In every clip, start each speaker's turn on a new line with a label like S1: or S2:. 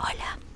S1: Hola.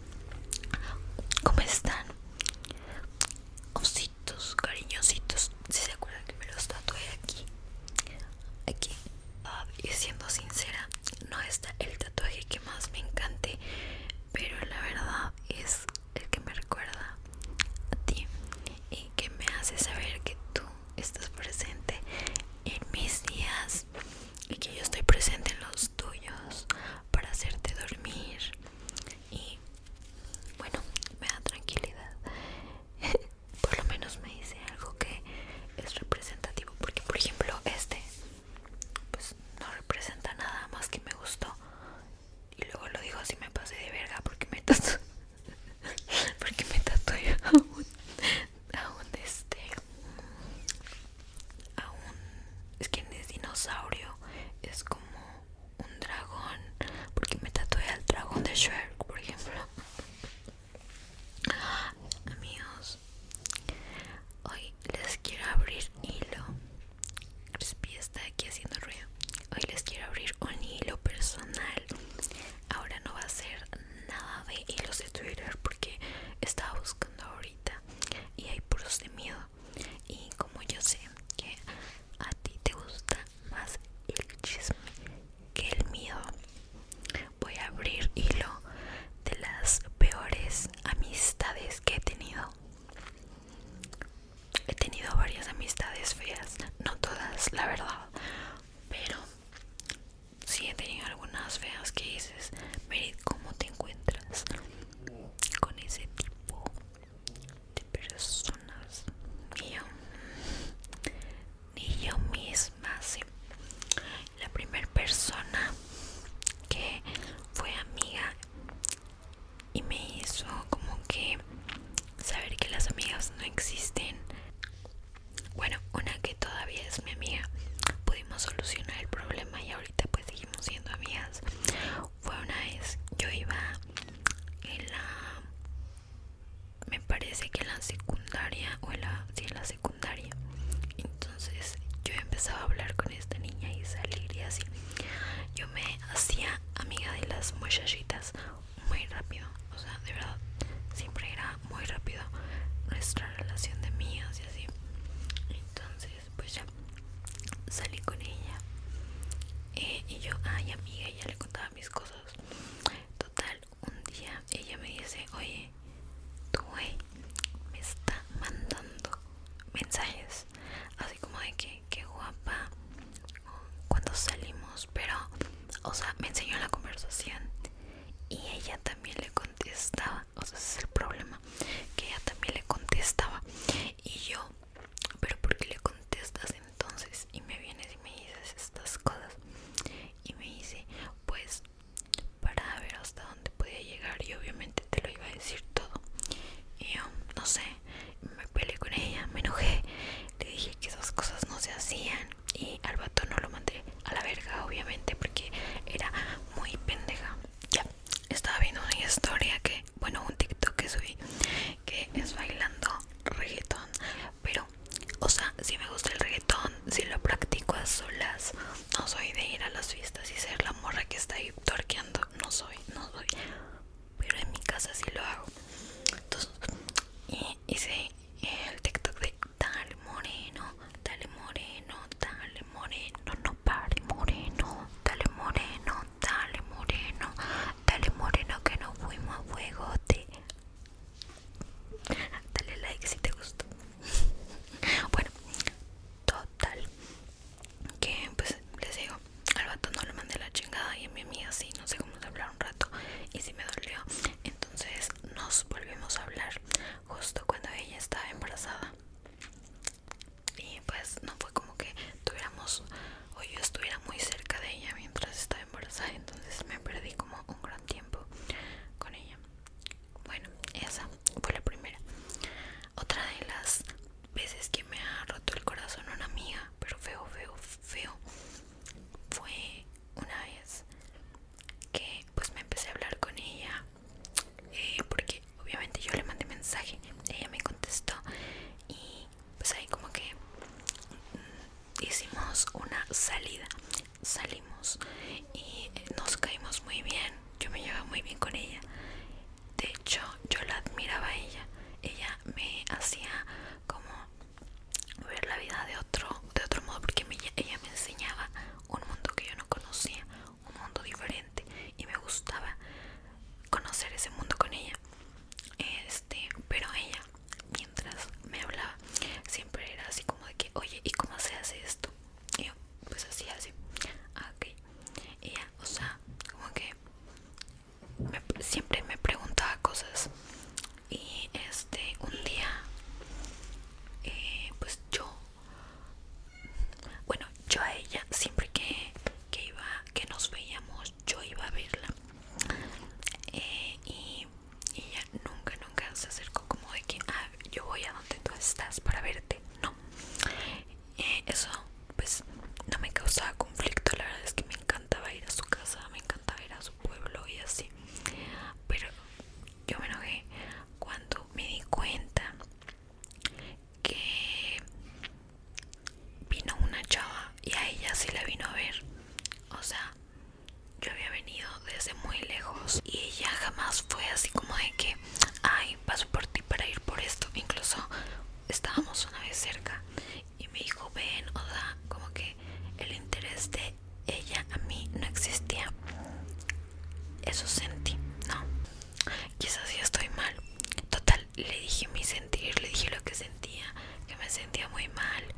S1: hacía amiga de las muchachitas muy rápido, o sea, de verdad, siempre era muy rápido nuestra relación de mías y así. no soy de Господи, salida. Salimos y eh, nos caímos muy bien. Yo me llevaba muy bien con ella. De hecho yo la admiraba a ella. Ella me hacía como ver la vida de otro de otro modo porque ella me enseñaba desde muy lejos y ella jamás fue así como de que, ay, paso por ti para ir por esto. Incluso estábamos una vez cerca y me dijo, ven, o sea, como que el interés de ella a mí no existía. Eso sentí, ¿no? Quizás ya estoy mal. Total, le dije mi sentir, le dije lo que sentía, que me sentía muy mal,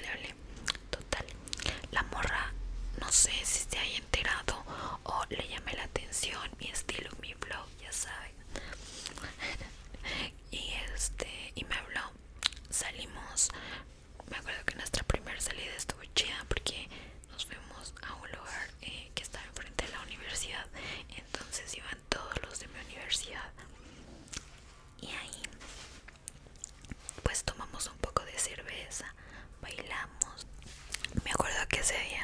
S1: le hablé. Total. La morra, no sé si se haya enterado o le llamé la atención, mi estilo, mi flow, ya saben. y este, y me habló. Salimos. Me acuerdo que nuestra primera salida ese día.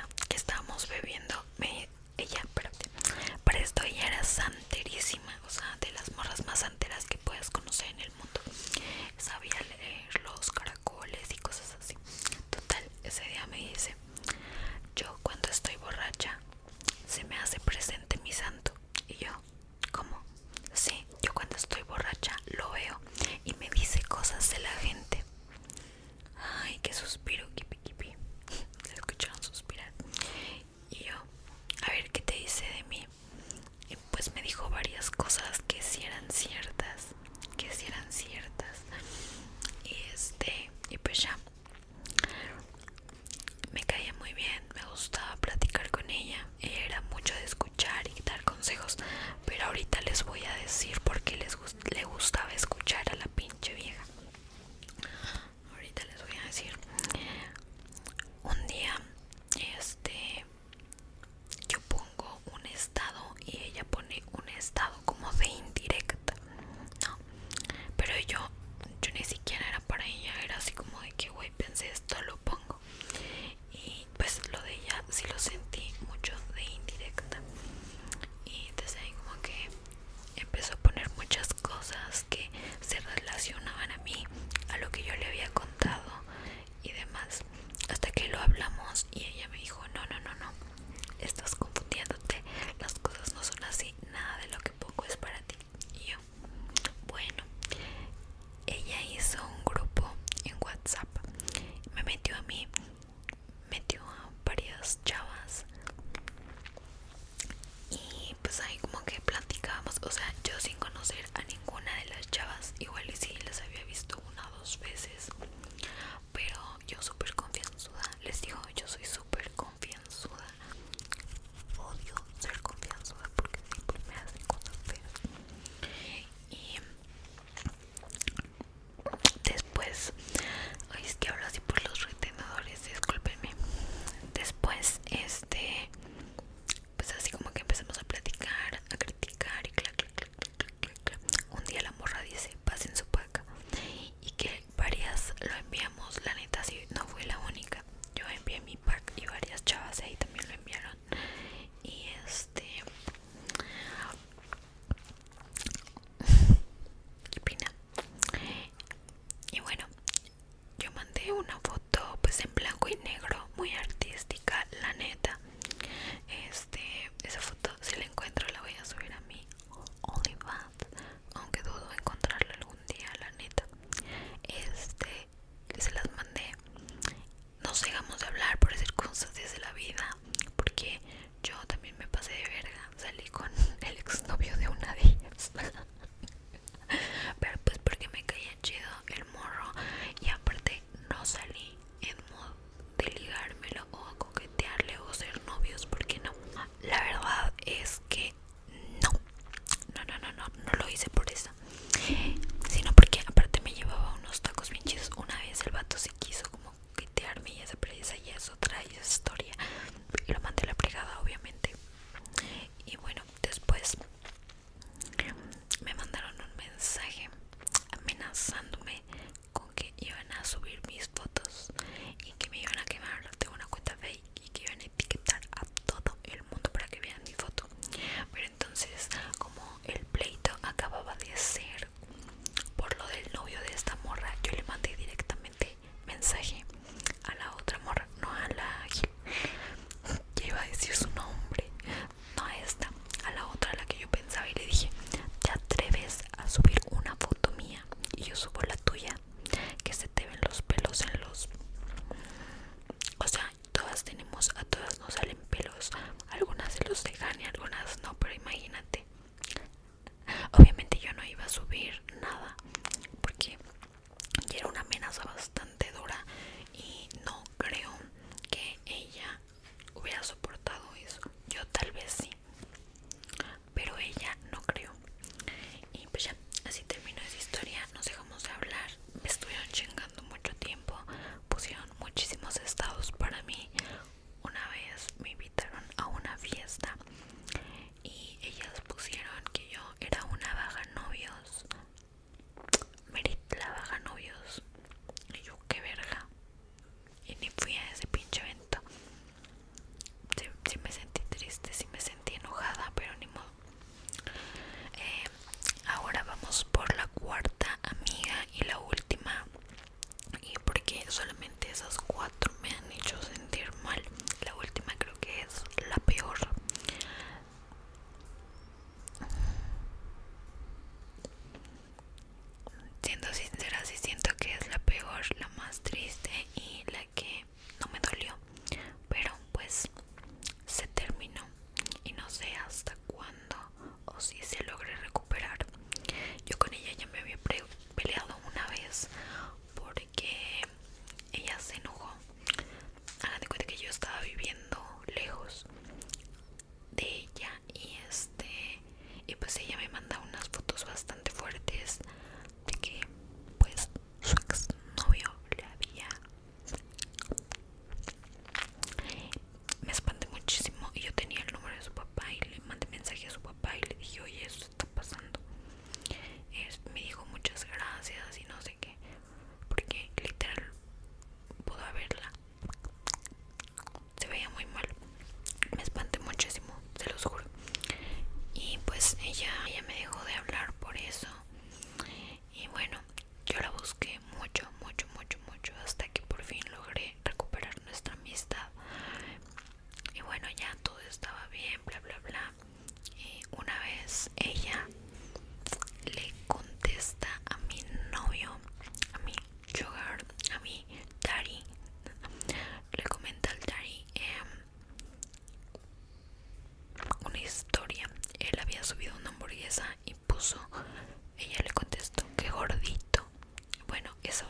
S1: so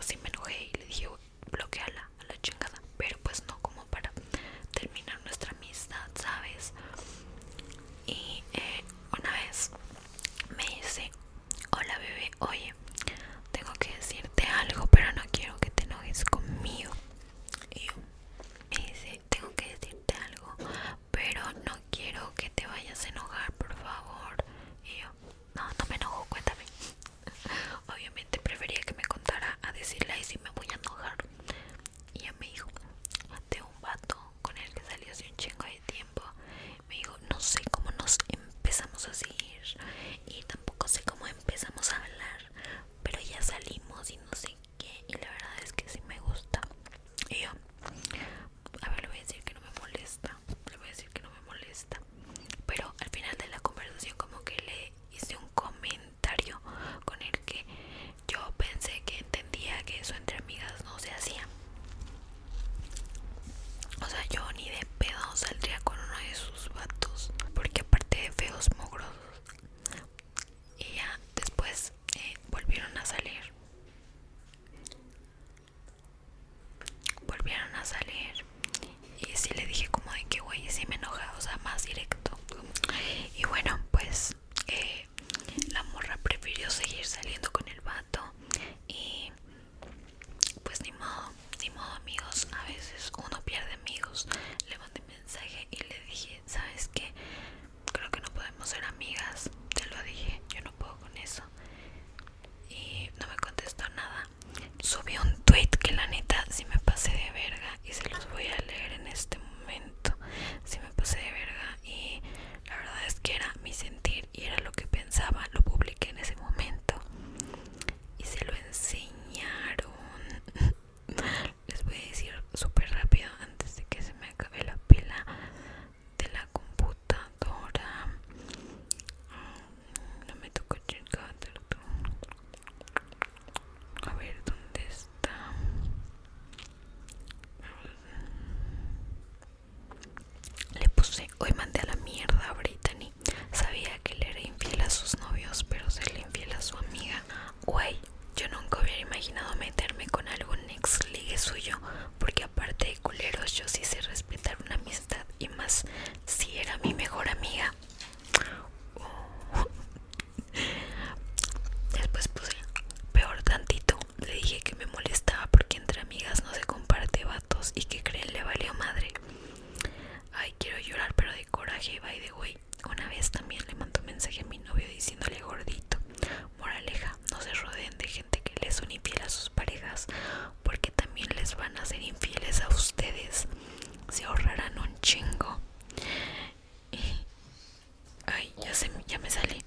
S1: ya me salí.